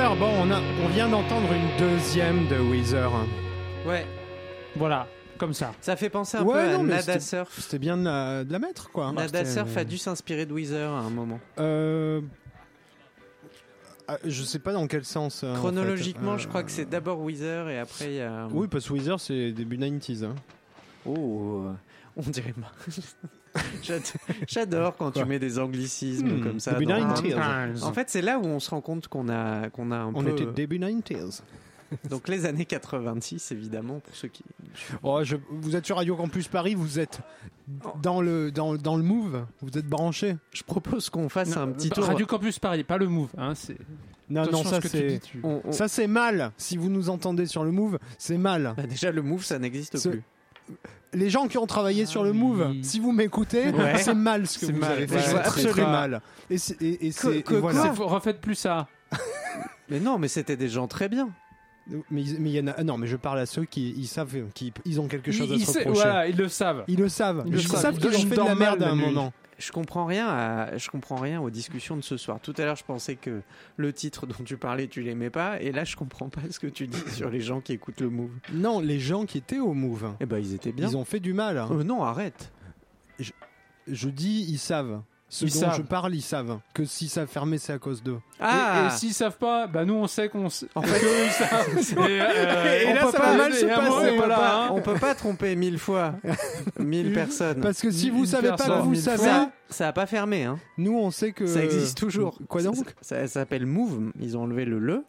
Weezer, bon, on, a, on vient d'entendre une deuxième de Weezer. Ouais, Voilà, comme ça. ça fait penser un Ouais, peu à non, mais Nada c'était- Surf. C'était bien de la, de la mettre, quoi. Nada Surf a dû s'inspirer de Weezer à un moment. Euh, ah, je sais pas dans quel sens. euh, en Chronologiquement, fait. je crois Euh, que c'est d'abord Weezer et après il y a. Oui, parce que Weezer, c'est début 90s. hein. Oh, euh, on dirait (laughs) J'adore quand tu mets des anglicismes Hmm, comme ça. début dans- 90s. En fait, c'est là où on se rend compte qu'on a, qu'on a un On peu. était début 90s. (laughs) Donc les années 86, évidemment, pour ceux qui. (laughs) Oh, je- vous êtes sur Radio Campus Paris, vous êtes dans le, dans, dans le move, vous êtes branché. Je propose qu'on fasse un petit tour. Radio Campus Paris, pas le move. Hein, c'est... Non, Attention non, ça c'est. tu- On- on- Ça c'est mal. Si vous nous entendez sur le move, c'est mal. Bah, déjà, le move, ça n'existe plus. Les gens qui ont travaillé sur le oui. move, si vous m'écoutez, Ouais. (laughs) c'est mal ce que vous mal. avez fait. Ouais, c'est très, absolument. très mal. Et c'est et, et c'est- Que- et voilà. Refaites plus ça. (laughs) Mais non, mais c'était des gens très bien. Mais y en a. ah Non, mais je parle à ceux qui ils savent qui ils ont quelque chose Ils, à se reprocher. voilà, ils le savent. Ils le savent. Ils Ils, le savent savent. qu'ils ont fait de la merde à un moment. Je comprends rien à, je comprends rien aux discussions de ce soir. Tout à l'heure, je pensais que le titre dont tu parlais, tu l'aimais pas, et là, je comprends pas ce que tu dis sur les gens qui écoutent le move. Non, les gens qui étaient au move, Eh ben, ils étaient bien. ils ont fait du mal. hein. Euh, non, arrête. Je dis, ils savent. Ce Ils dont savent. je parle, ils savent que si ça fermé, c'est à cause d'eux. Ah Et, et s'ils savent pas, bah nous on sait qu'on s- En fait- eux, ils savent. (laughs) Et, euh, Et on là, peut ça pas- va mal se moi, passer. et voilà, hein. on peut pas tromper mille fois (laughs) mille personnes. Parce que si Une vous savez pas personne, que vous savez, Ça, ça a pas fermé, hein. nous on sait que Ça existe toujours. Quoi donc Ça, ça s'appelle Move. Ils ont enlevé le le.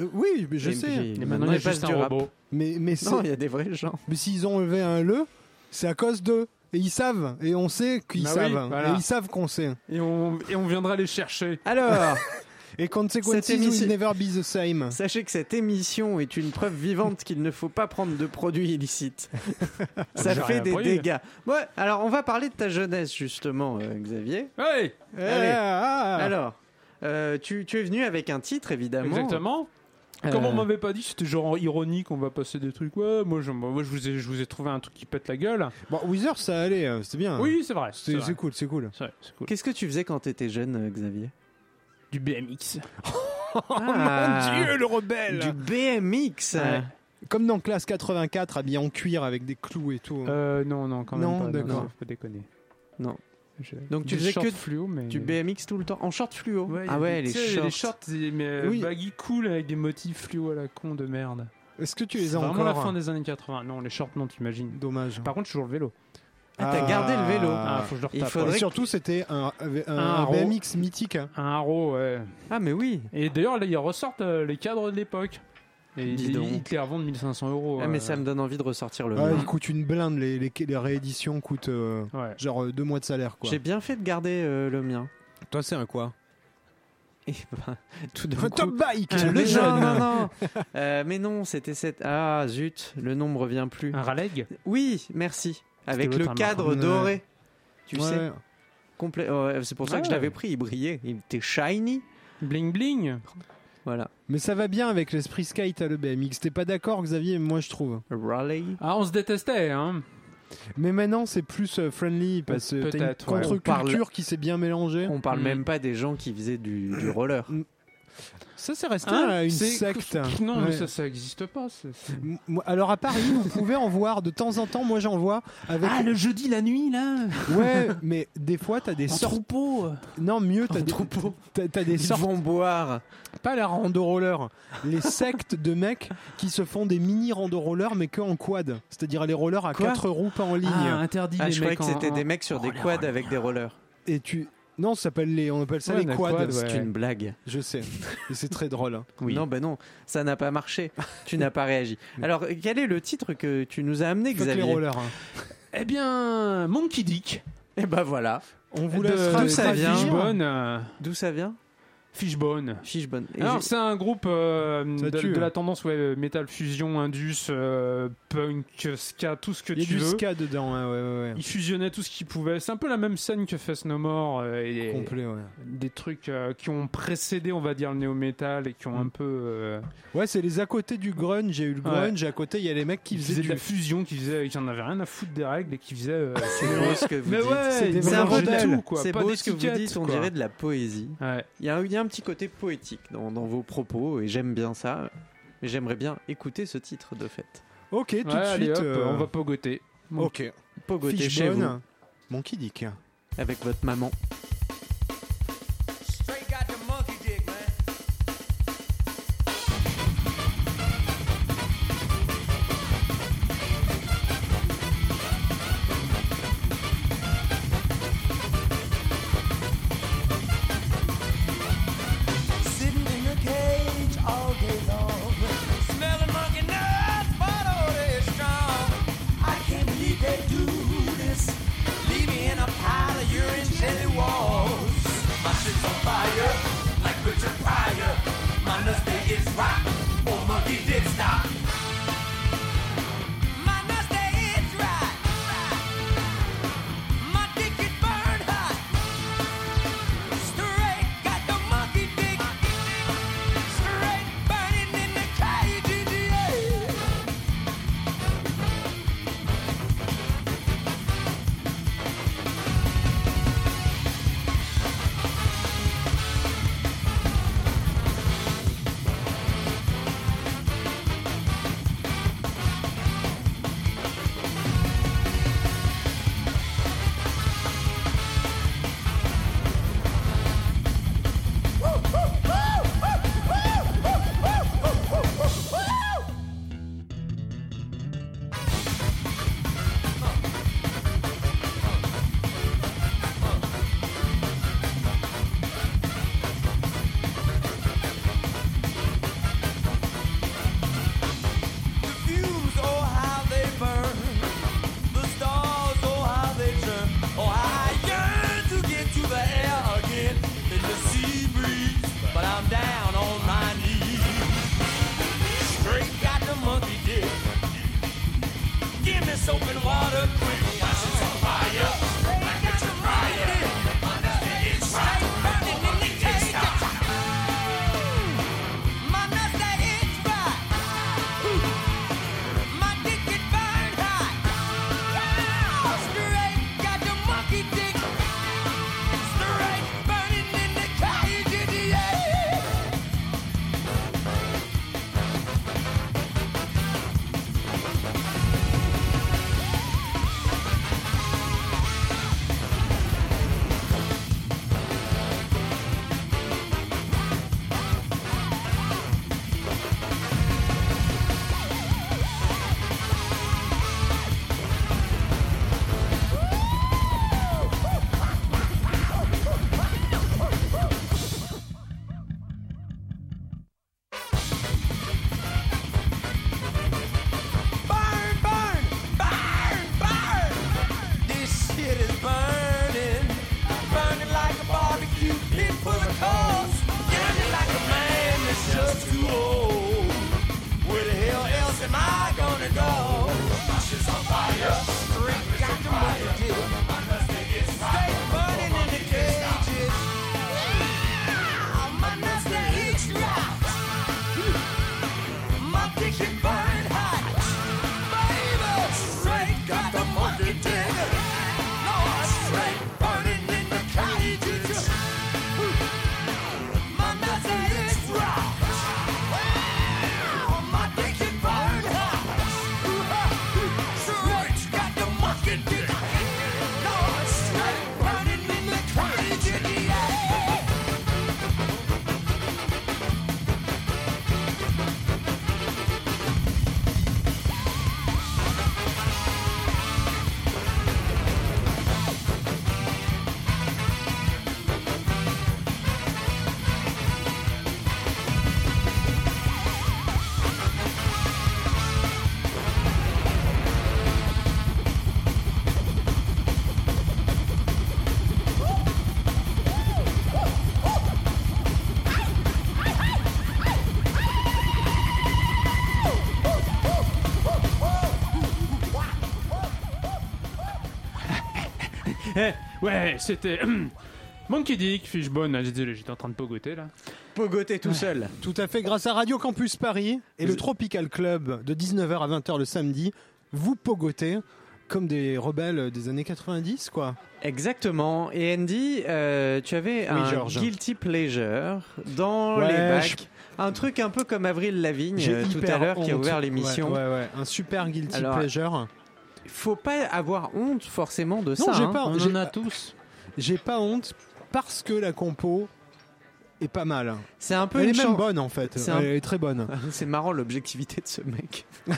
Euh, Oui, mais je Et sais. puis, Et maintenant il y a juste un robot. Mais mais c'est- Non, il y a des vrais gens. mais s'ils ont enlevé un le, c'est à cause d'eux. Et ils savent. Et on sait qu'ils Bah oui, savent. voilà. Et ils savent qu'on sait. Et on, et on viendra les chercher. Alors, (laughs) Et consequences Cette émission- will never be the same. sachez que cette émission est une preuve vivante qu'il ne faut pas prendre de produits illicites. (laughs) Ça fait des dégâts. Ouais, alors on va parler de ta jeunesse justement, euh, Xavier. Hey Allez. Ah, ah. Alors, euh, tu, tu es venu avec un titre évidemment. Exactement. Euh, Comme on m'avait pas dit, c'était genre ironique, on va passer des trucs. Ouais, moi, je, moi je, vous ai, je vous ai trouvé un truc qui pète la gueule. Bon, Weezer, ça allait. euh, C'était bien. Oui, c'est vrai. C'est C'est vrai. c'est cool, c'est cool. C'est vrai, c'est cool. Qu'est-ce que tu faisais quand tu étais jeune, euh, Xavier? Du BMX. (laughs) Oh Ah, mon dieu, le rebelle Du BMX Ouais. Comme dans classe 84, habillé en cuir avec des clous et tout. Euh, non, non, quand même Non, pas. d'accord. faut pas déconner. Non. Je- Donc tu des faisais que fluo, mais Du BMX tout le temps En short fluo Ouais, Ah ouais, les shorts. les shorts, c'est- mais euh, Oui. baggy cool avec des motifs fluo à la con de merde. Est-ce que tu les as vraiment encore la fin des années 80. Non, les shorts, non, t'imagines. Dommage. Par contre, toujours le vélo. Ah, t'as gardé le vélo. Ah, faut que je le il faudrait Et que- surtout, c'était un, un, Un un haro. BMX mythique. hein. Un haro, ouais. Ah mais oui Et d'ailleurs, là, ils ressortent euh, les cadres de l'époque. Et Dis ils, donc. ils te les revendent 1500 euros. Ah mais euh, ça me donne envie de ressortir le Ah, il coûte une blinde, les, les, les rééditions coûtent euh, Ouais. genre euh, deux mois de salaire. Quoi. J'ai bien fait de garder euh, le mien. Toi, c'est un quoi? Et ben, (laughs) tout d'un Un coup... top bike Ah, le non, jeune. non, non. (laughs) Euh, mais non, c'était cette... Ah zut, le nom me revient plus. Un Raleg Oui, merci. Avec le l'autre, un cadre marron. doré. Tu Ouais. sais, complet. ouais, c'est pour ça que je Ouais. l'avais pris, il brillait. Il était shiny. Bling bling Voilà. Mais ça va bien avec l'esprit skate à le BMX. T'es pas d'accord, Xavier Moi, je trouve. Raleigh. Ah, on se détestait, hein Mais maintenant, c'est plus euh, friendly parce que t'as une ouais. contre-culture qui s'est bien mélangée. On parle Mm. même pas des gens qui faisaient du, du (clears throat) roller. Ça, c'est resté Hein une secte. Non, mais ça, ça existe pas. Alors à Paris, vous pouvez en voir de temps en temps. Moi, j'en vois avec. Ah, le jeudi, la nuit, là Ouais, mais des fois, t'as des En sortes. troupeau Non, mieux, t'as des. T'as, t'as des Ils sortes. vont boire. Pas la rando roller. Les sectes de mecs qui se font des mini rando roller, mais que en quad. C'est-à-dire les rollers à Quoi quatre roues, pas en ligne. Ah, interdit Ah, les je croyais mecs que c'était en- des mecs sur des quads avec des rollers. Et tu. Non, ça s'appelle les. On appelle ça Ouais, les quads. quads, ouais. C'est une blague. Je sais. Et c'est très drôle. hein. Oui. Non, ben non, ça n'a pas marché. (laughs) tu n'as pas réagi. Alors, quel est le titre que tu nous as amené, Fuck les Xavier rollers. hein. Eh bien, Monkey Dick. Eh ben voilà. On vous laissera d'où les ça vient euh, D'où ça vient Fishbone. Fishbone. Et Alors j'ai- c'est un groupe euh, de, tue, de hein. la tendance ouais, metal fusion, indus, euh, punk, ska, tout ce que Il y a tu du veux. ska dedans. hein, ouais, ouais, ouais. Ils fusionnaient tout ce qu'ils pouvaient. C'est un peu la même scène que Face No More euh, et Complet, ouais. des trucs euh, qui ont précédé, on va dire, le néo-metal et qui ont un peu. euh, Ouais, c'est les à côté du grunge. Il y a eu le grunge. Et à côté, il y a les mecs qui faisaient faisaient du. de la fusion, qui faisaient, qui en avaient rien à foutre des règles et qui faisaient. euh, c'est beau ce que vous Mais dites. ouais, C'est tout, quoi. C'est pas beau ce que vous dites, on dirait de la poésie. Il y, a, petit côté poétique dans, vos propos et j'aime bien ça. Mais j'aimerais bien écouter ce titre de fait. Ok, tout de suite. Euh, on va pogoter. Mon- Ok. Pogoter chez vous avec votre maman. Ouais, c'était. (clears throat) Monkey Dick, Fishbone, ah, désolé, j'étais en train de pogoter là. Pogoter tout seul. Tout à fait, grâce à Radio Campus Paris et le Tropical Club de 19h à 20h le samedi, vous pogotez comme des rebelles des années 90, quoi. Exactement. Et Andy, euh, tu avais un guilty pleasure dans les bacs. Un truc un peu comme Avril Lavigne euh, tout à l'heure qui a ouvert l'émission. Ouais, ouais. Un super guilty pleasure. Faut pas avoir honte forcément de Non, ça. j'ai hein. pas, On en a tous. j'ai pas honte parce que la compo est pas mal. C'est un peu Elle une est même bonne en fait. C'est un- Elle est très bonne. (laughs) C'est marrant l'objectivité de ce mec. (laughs)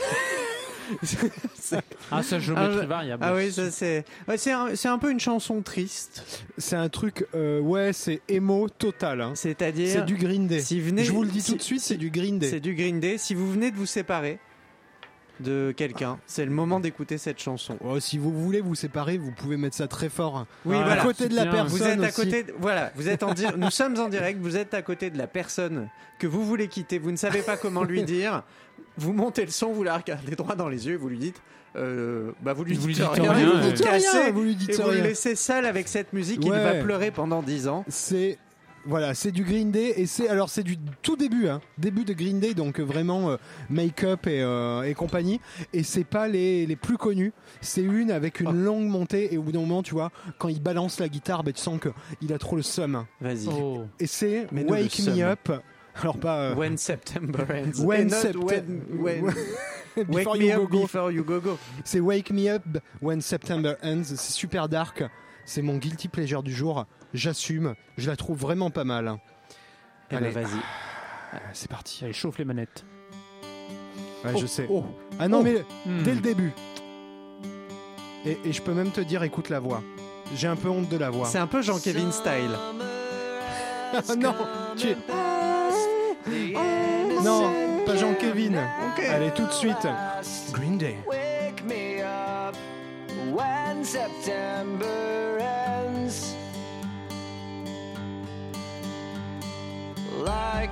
Ah, ça, Ah, géométrie je- variable. ah oui, ça c'est. ouais, c'est un, c'est un peu une chanson triste. C'est un truc, euh, ouais, c'est emo total. hein. C'est-à-dire. C'est du Green Day. Si venez, Je vous le dis si- tout de suite, c'est du Green Day. C'est du Green Day. Si vous venez de vous séparer de quelqu'un, c'est le moment d'écouter cette chanson. Oh, si vous voulez vous séparer, vous pouvez mettre ça très fort. Oui, voilà. à côté de la personne. Vous êtes à côté, de- voilà, vous êtes en di- nous sommes en direct, vous êtes à côté de la personne que vous voulez quitter, vous ne savez pas comment lui dire, vous montez le son, vous la regardez droit dans les yeux, et vous lui dites, euh, bah vous lui Vous lui dites dites rien, rien, vous vous dites rien, vous lui et dites vous le rien. laissez seul avec cette musique, il va pleurer pendant 10 ans. C'est voilà, c'est du Green Day et c'est alors c'est du tout début, hein, début de Green Day, donc euh, vraiment euh, make-up et, euh, et compagnie. Et c'est pas les, les plus connus. C'est une avec une Oh. longue montée et au bout d'un moment, tu vois, quand il balance la guitare, ben, tu sens que il a trop le seum. Vas-y. Oh. Et c'est Wake Me. Up. Alors pas euh, When September ends. When Et not Sept- when- (laughs) Wake me up Go. before you go go. C'est Wake Me Up When September Ends. C'est super dark. C'est mon guilty pleasure du jour. J'assume. Je la trouve vraiment pas mal. Eh ben, Allez. vas-y. C'est parti. Allez, chauffe les manettes. Ouais, je sais. Oh. Ah non, Oh. mais Hmm. dès le début. Et, et je peux même te dire, écoute la voix. J'ai un peu honte de la voix. C'est un peu Jean-Kevin style. Ah (laughs) non, tu es- Non, pas Jean-Kevin. Allez, tout de suite. Green Day. Wake me up when September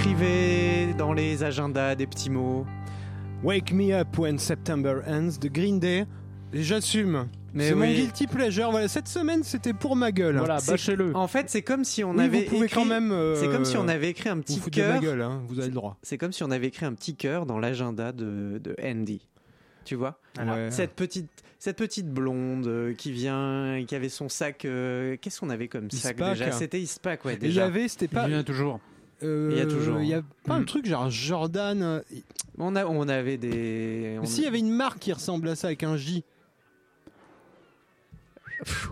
Écrivait dans les agendas des petits mots. Wake Me Up When September Ends de Green Day. J'assume. Mais C'est mon oui. guilty pleasure. Voilà, cette semaine, c'était pour ma gueule. Voilà, bâchez-le. En fait, c'est comme si on Oui, avait vous pouvez écrit... quand même. euh, C'est comme si on avait écrit un petit cœur. gueule, hein, vous avez le droit. C'est comme si on avait écrit un petit cœur dans l'agenda de, de Andy. Tu vois? Ouais. Cette petite cette petite blonde euh, qui vient qui avait son sac euh, qu'est-ce qu'on avait comme sac Ispac. déjà C'était Ispac ouais Et il y déjà. avait, c'était Il pas. vient toujours. Euh, Il y a toujours, Il y a hein. pas un truc genre Jordan. euh, On a on avait des on- S'il y avait une marque qui ressemble à ça avec un J. (laughs)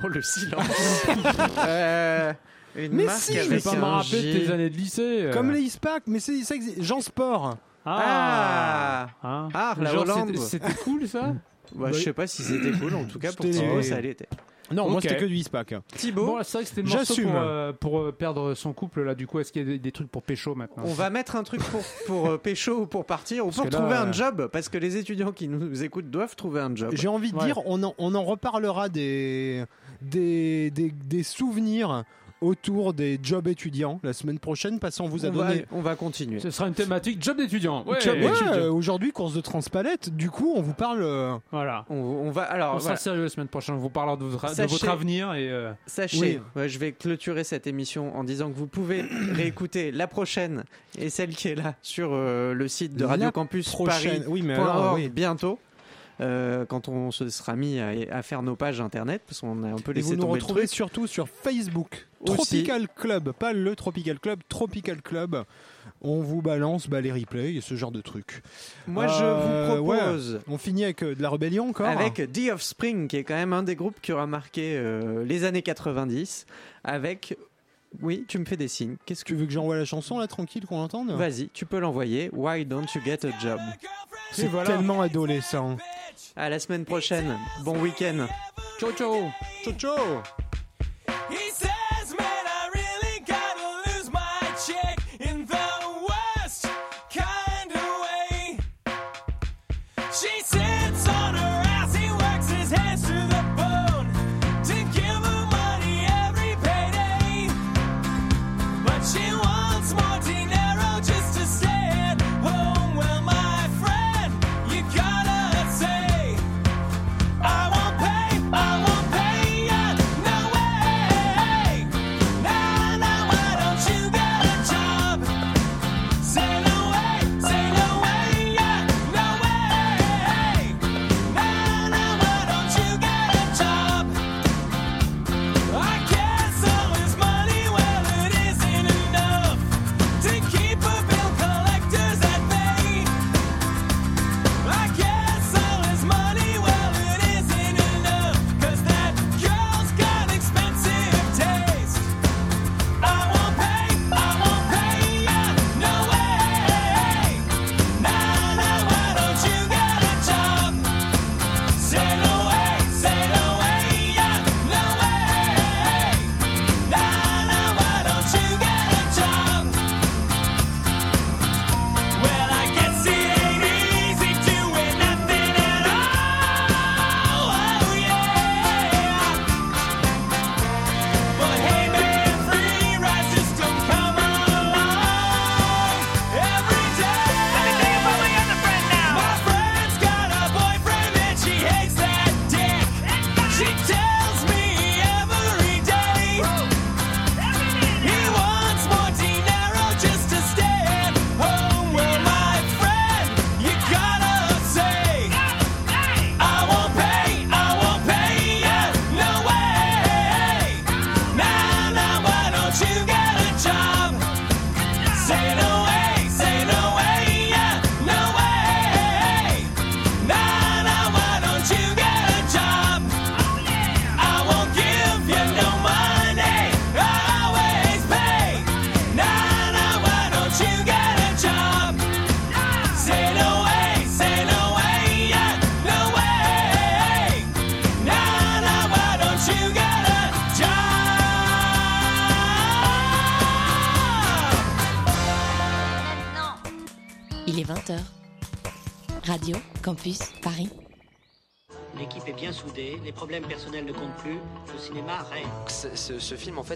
Oh, le silence. (laughs) Euh, une Mais marque si, Je vais avec pas me rappeler de tes années de lycée. euh. Comme les Ispac, mais c'est ça existe. Jean Sport. Ah. Hein Ah, la Hollande. c'était- cool ça? Bah, je sais pas si c'était cool en tout cas pour Thibaut ça l'était. Non, moi c'était que du Ispac. Thibaut Bon, c'est vrai que c'était le morceau J'assume. pour, euh, pour euh, perdre son couple là. Du coup, est-ce qu'il y a des, trucs pour pécho maintenant On va mettre un truc pour, pour euh, pécho ou pour partir ou Parce pour là, trouver un job parce que les étudiants qui nous écoutent doivent trouver un job. J'ai envie de Ouais. dire, on en, on en reparlera des, des, des, des souvenirs autour des jobs étudiants la semaine prochaine, parce qu'on vous a on, va, donné. on va continuer. Ce sera une thématique job d'étudiant. Ouais, Job- ouais, étudiant. aujourd'hui, course de transpalette. Du coup, on vous parle. euh, Voilà. On, on va alors On sera sérieux la semaine prochaine. On vous parlera de votre, de Sachez- votre avenir et. euh, Sachez, Oui. ouais, je vais clôturer cette émission en disant que vous pouvez (coughs) réécouter la prochaine et celle qui est là sur euh, le site de La Radio Campus prochaine. Paris. Oui, mais alors, oui. bientôt. Euh, quand on se sera mis à, à faire nos pages internet, parce qu'on a un peu Et laissé vous nous tomber le retrouvez truc. surtout sur Facebook. Aussi. Tropical Club, pas le Tropical Club, Tropical Club. On vous balance bah, les replays et ce genre de trucs. Moi, je Euh, vous ouais. propose On finit avec euh, de la rébellion encore avec The Offspring, qui est quand même un des groupes qui aura marqué euh, les années 90, avec... Oui, tu me fais des signes. Qu'est-ce que Tu veux que j'envoie la chanson là tranquille qu'on l'entende Vas-y, tu peux l'envoyer. Why don't you get a job? C'est voilà. tellement adolescent. À la semaine prochaine. Bon week-end. Ciao, ciao. Ciao ciao ce- film, en fait,